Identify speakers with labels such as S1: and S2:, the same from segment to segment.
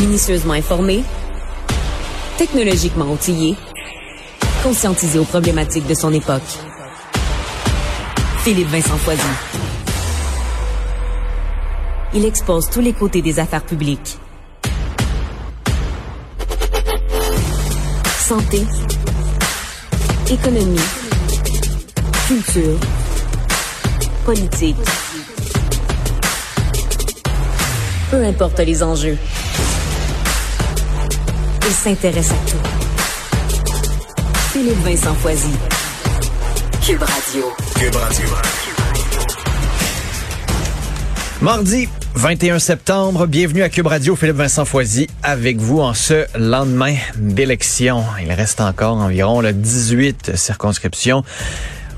S1: Minutieusement informé, technologiquement outillé, conscientisé aux problématiques de son époque. Philippe Vincent Foisy. Il expose tous les côtés des affaires publiques. Santé, économie, culture, politique. Peu importe les enjeux. Il s'intéresse à tout. Philippe Vincent Foisy. Cube Radio.
S2: Cube Radio.
S3: Mardi 21 septembre, bienvenue à Cube Radio, Philippe Vincent Foisy avec vous en ce lendemain d'élection. Il reste encore environ le 18 circonscriptions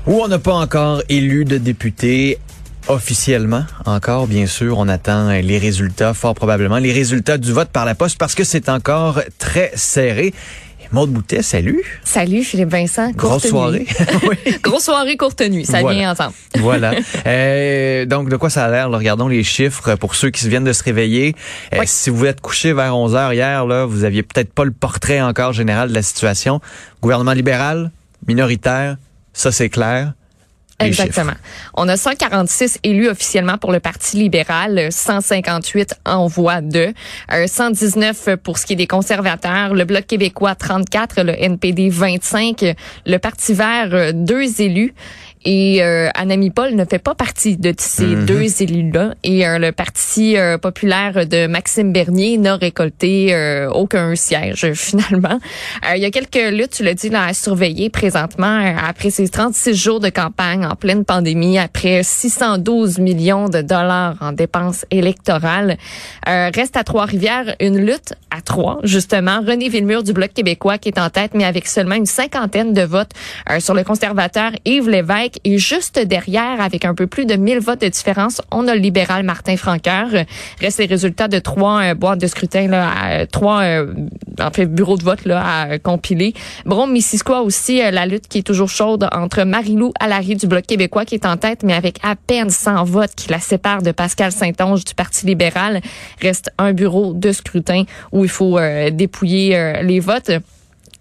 S3: où on n'a pas encore élu de députés officiellement encore, bien sûr, on attend les résultats, fort probablement, les résultats du vote par la poste parce que c'est encore très serré. Maude Boutet, salut.
S4: Salut Philippe Vincent.
S3: Grosse soirée.
S4: Grosse soirée, courte nuit. Ça
S3: Voilà.
S4: vient ensemble.
S3: voilà. Euh, donc, de quoi ça a l'air? là? Regardons les chiffres pour ceux qui viennent de se réveiller. Euh. Si vous êtes couché vers 11 heures hier, là, vous aviez peut-être pas le portrait encore général de la situation. Gouvernement libéral, minoritaire, ça c'est clair.
S4: Exactement. On a 146 élus officiellement pour le Parti libéral, 158 en voie de, euh, 119 pour ce qui est des conservateurs, le Bloc québécois 34, le NPD 25, le Parti vert euh, deux élus et euh, Anami Paul ne fait pas partie de ces
S3: Mhm.
S4: deux élus-là et euh, le Parti euh, populaire de Maxime Bernier n'a récolté euh, aucun siège finalement. Euh, il y a quelques luttes, tu l'as dit, là, à surveiller présentement euh, après ces 36 jours de campagne en pleine pandémie, après 612 millions de dollars en dépenses électorales. Euh, reste à Trois-Rivières une lutte à trois, justement. René Villemur du Bloc québécois qui est en tête, mais avec seulement une cinquantaine de votes euh, sur le conservateur Yves Lévesque. Et juste derrière, avec un peu plus de 1000 votes de différence, on a le libéral Martin Franqueur. Reste les résultats de trois euh, boîtes de scrutin, là, trois euh, bureaux de vote là, à euh, compiler. Brome, Missisquoi aussi, euh, la lutte qui est toujours chaude entre Marilou Allary du Bloc québécois qui est en tête, mais avec à peine 100 votes qui la séparent de Pascal Saint-Onge du Parti libéral. Reste un bureau de scrutin où il faut dépouiller les votes.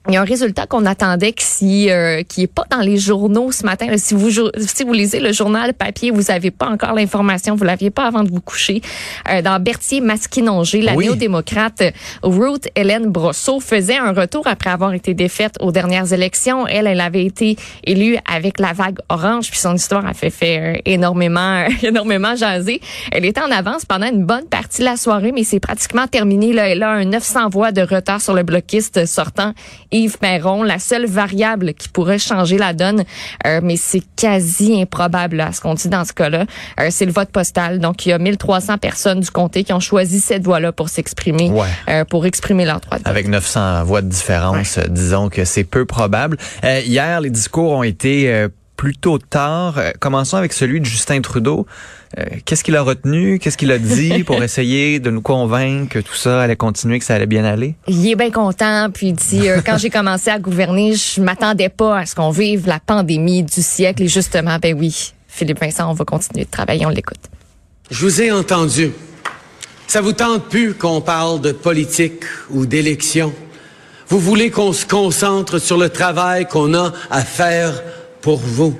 S4: Il y a un résultat qu'on attendait qui euh, qui est pas dans les journaux ce matin. Si vous si vous lisez le journal papier, vous avez pas encore l'information, vous l'aviez pas avant de vous coucher. Euh, dans Berthier Masquinongé, la
S3: Oui.
S4: néo-démocrate Ruth Hélène Brosseau faisait un retour après avoir été défaite aux dernières élections. Elle, elle avait été élue avec la vague orange, puis son histoire a fait, fait euh, énormément énormément jaser. Elle était en avance pendant une bonne partie de la soirée, mais c'est pratiquement terminé. Là, elle a un 900 voix de retard sur le bloquiste sortant Yves Perron, la seule variable qui pourrait changer la donne, euh, mais c'est quasi improbable là, ce qu'on dit dans ce cas-là. Euh, c'est le vote postal. Donc, il y a 1300 personnes du comté qui ont choisi cette voie-là pour s'exprimer,
S3: Ouais.
S4: euh, pour exprimer leur droit de vote.
S3: Avec 900 voix de différence, disons que c'est peu probable. Euh, hier, les discours ont été euh, plutôt tard. Euh, commençons avec celui de Justin Trudeau. Euh, Qu'est-ce qu'il a retenu? Qu'est-ce qu'il a dit pour essayer de nous convaincre que tout ça allait continuer, que ça allait bien aller?
S4: Il est bien content, puis il dit euh, quand j'ai commencé à gouverner, je m'attendais pas à ce qu'on vive la pandémie du siècle. Et justement, ben oui, Philippe Vincent, on va continuer de travailler, on l'écoute.
S5: Je vous ai entendu. Ça vous tente plus qu'on parle de politique ou d'élection? Vous voulez qu'on se concentre sur le travail qu'on a à faire pour vous?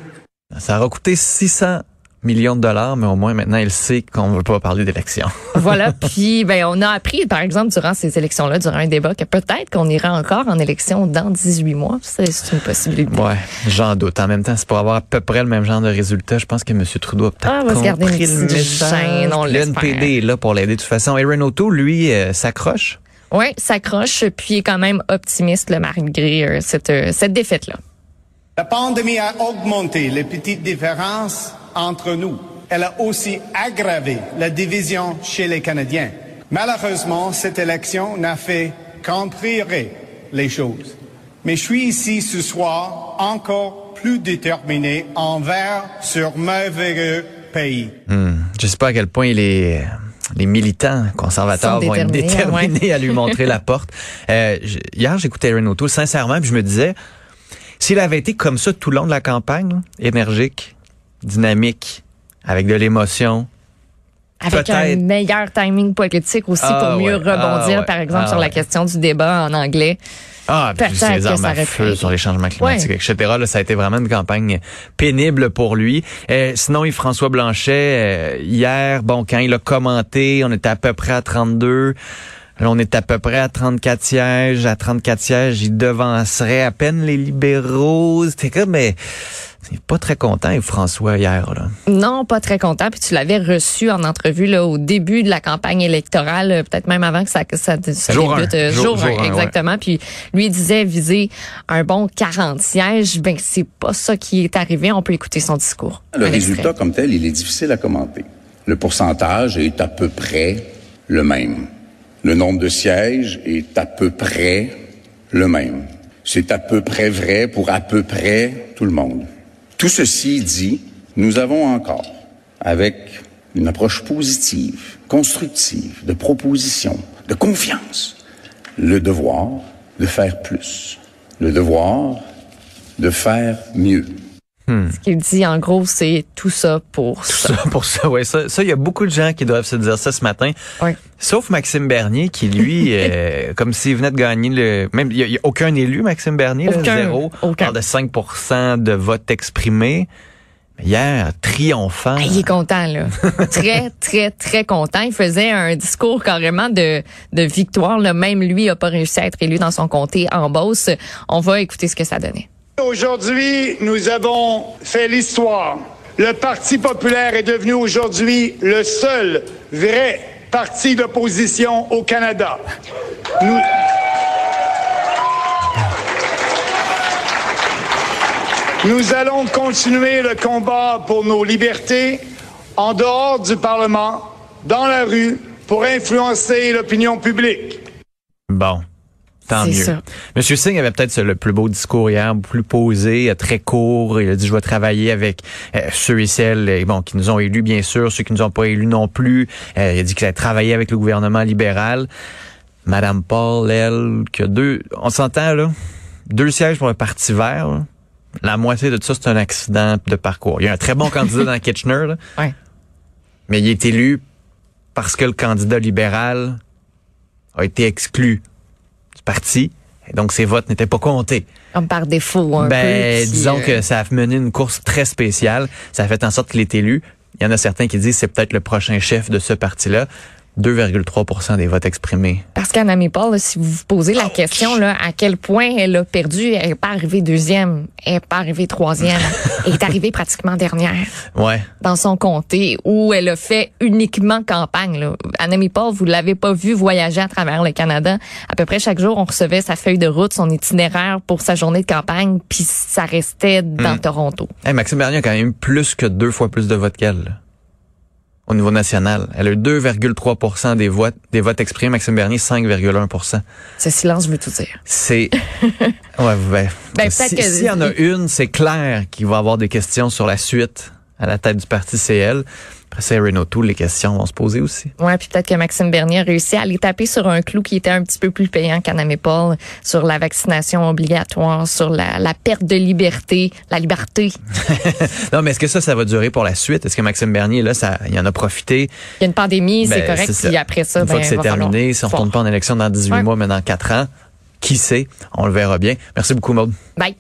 S3: Ça aura coûté 600 millions de dollars, mais au moins maintenant, il sait qu'on ne veut pas parler d'élection.
S4: Voilà, puis ben on a appris par exemple durant ces élections-là, durant un débat, que peut-être qu'on ira encore en élection dans 18 mois. C'est c'est une possibilité.
S3: Ouais, j'en doute. En même temps, c'est pour avoir à peu près le même genre de résultat. Je pense que M. Trudeau a peut-être
S4: Ah, on va se garder une
S3: compris le
S4: petite
S3: message.
S4: gêne, on
S3: Le
S4: l'espère.
S3: NPD est là pour l'aider de toute façon. Aaron O'Toole, lui, euh, s'accroche?
S4: Oui, s'accroche, puis il est quand même optimiste là, malgré euh, cette, euh, cette défaite-là.
S6: La pandémie a augmenté les petites différences entre nous. Elle a aussi aggravé la division chez les Canadiens. Malheureusement, cette élection n'a fait qu'empirer les choses. Mais je suis ici ce soir encore plus déterminé envers ce merveilleux pays.
S3: Je sais pas à quel point les, les militants conservateurs vont être
S4: déterminés,
S3: déterminés à lui montrer la porte. Euh, hier, j'écoutais Aaron O'Toole, sincèrement, puis je me disais, s'il avait été comme ça tout le long de la campagne, énergique, dynamique, avec de l'émotion,
S4: Avec un meilleur timing politique aussi
S3: Ah,
S4: pour mieux
S3: ouais.
S4: rebondir,
S3: Ah, ouais.
S4: par exemple,
S3: Ah,
S4: sur la
S3: ouais.
S4: question du débat en anglais.
S3: Ah, puis
S4: que
S3: armes à feu sur les changements climatiques,
S4: Ouais.
S3: etc. Là, ça a été vraiment une campagne pénible pour lui. Euh, sinon, Yves-François Blanchet, euh, hier, bon, quand il a commenté, on était à peu près à 32. Là, on est à peu près à 34 sièges. À 34 sièges, il devancerait à peine les libéraux. C'était comme, mais il est pas très content, Yves-François, hier. Là.
S4: Non, pas très content. Puis tu l'avais reçu en entrevue là au début de la campagne électorale, euh, peut-être même avant que ça, que ça, ça
S3: Jour
S4: débute.
S3: un.
S4: euh,
S3: Jour-
S4: Jour,
S3: jour
S4: un,
S3: un,
S4: exactement. Puis lui disait viser un bon 40 sièges. Ben c'est pas ça qui est arrivé. On peut écouter son discours.
S2: Le
S4: Un
S2: résultat comme tel, il est difficile à commenter. Le pourcentage est à peu près le même. Le nombre de sièges est à peu près le même. C'est à peu près vrai pour à peu près tout le monde. Tout ceci dit, nous avons encore, avec une approche positive, constructive, de proposition, de confiance, le devoir de faire plus, le devoir de faire mieux.
S4: Ce qu'il dit en gros, c'est tout ça pour ça.
S3: Ça, pour ça, ouais, ça, ça, il y a beaucoup de gens qui doivent se dire ça ce matin.
S4: Ouais.
S3: Sauf Maxime Bernier, qui lui, euh, comme s'il venait de gagner le, même il y a, aucun élu Maxime Bernier, là,
S4: Aucun,
S3: zéro,
S4: aucun.
S3: parle de 5% de votes exprimés. Mais Hier, triomphant.
S4: Ah, il est content, là. très, très, très content. Il faisait un discours carrément de, de victoire. Là. Même lui n'a pas réussi à être élu dans son comté en Beauce. On va écouter ce que ça donnait.
S7: Aujourd'hui, nous avons fait l'histoire. Le Parti populaire est devenu aujourd'hui le seul vrai parti d'opposition au Canada. Nous... Allons continuer le combat pour nos libertés en dehors du Parlement, dans la rue, pour influencer l'opinion publique.
S3: Bon. Tant mieux.
S4: ça.
S3: Monsieur Singh avait peut-être le plus beau discours hier, plus posé, euh, très court. Il a dit je vais travailler avec euh, ceux et celles euh, bon qui nous ont élus bien sûr, ceux qui nous ont pas élus non plus. Euh, il a dit qu'il allait travailler avec le gouvernement libéral. Madame Paul, elle, que deux, on s'entend là, deux sièges pour le Parti Vert. là. La moitié de ça c'est un accident de parcours. Il y a un très bon candidat dans Kitchener, là,
S4: Ouais.
S3: mais il est élu parce que le candidat libéral a été exclu du parti. Et donc, ses votes n'étaient pas comptés.
S4: Comme par défaut, un
S3: ben,
S4: peu.
S3: disons
S4: euh,
S3: que ça a mené une course très spéciale. Ça a fait en sorte qu'il est élu. Il y en a certains qui disent que c'est peut-être le prochain chef de ce parti-là. 2,3% des votes exprimés.
S4: Parce qu'Anami Paul, si vous vous posez la question là, à quel point elle a perdu, elle n'est pas arrivée deuxième, elle n'est pas arrivée troisième, elle est arrivée pratiquement dernière
S3: Ouais.
S4: dans son comté où elle a fait uniquement campagne. Là. Anami Paul, vous l'avez pas vu voyager à travers le Canada. À peu près chaque jour, on recevait sa feuille de route, son itinéraire pour sa journée de campagne, puis ça restait dans Toronto.
S3: Hey, Maxime Bernier a quand même eu plus que deux fois plus de votes qu'elle. Au niveau national. Elle a eu 2,3% des votes, des votes exprimés. Maxime Bernier, 5,1%
S4: Ce silence veut tout dire.
S3: C'est. Ouais, ben.
S4: Ben,
S3: si-
S4: peut-être que-
S3: S'il y en a une, c'est clair qu'il va avoir des questions sur la suite à la tête du parti CL. Après ça, Renault Tool, les questions vont se poser aussi.
S4: Ouais, puis peut-être que Maxime Bernier a réussi à aller taper sur un clou qui était un petit peu plus payant qu'Anami Paul, sur la vaccination obligatoire, sur la, la perte de liberté, la liberté.
S3: Non, mais est-ce que ça, ça va durer pour la suite? Est-ce que Maxime Bernier, là, ça, il en a profité?
S4: Il y a une pandémie, c'est
S3: Ben,
S4: correct, puis après ça,
S3: Une fois
S4: ben,
S3: que c'est terminé, si on
S4: voir.
S3: retourne pas en élection dans 18
S4: Ouais.
S3: mois, mais dans 4 ans, qui sait? On le verra bien. Merci beaucoup, Maude.
S4: Bye.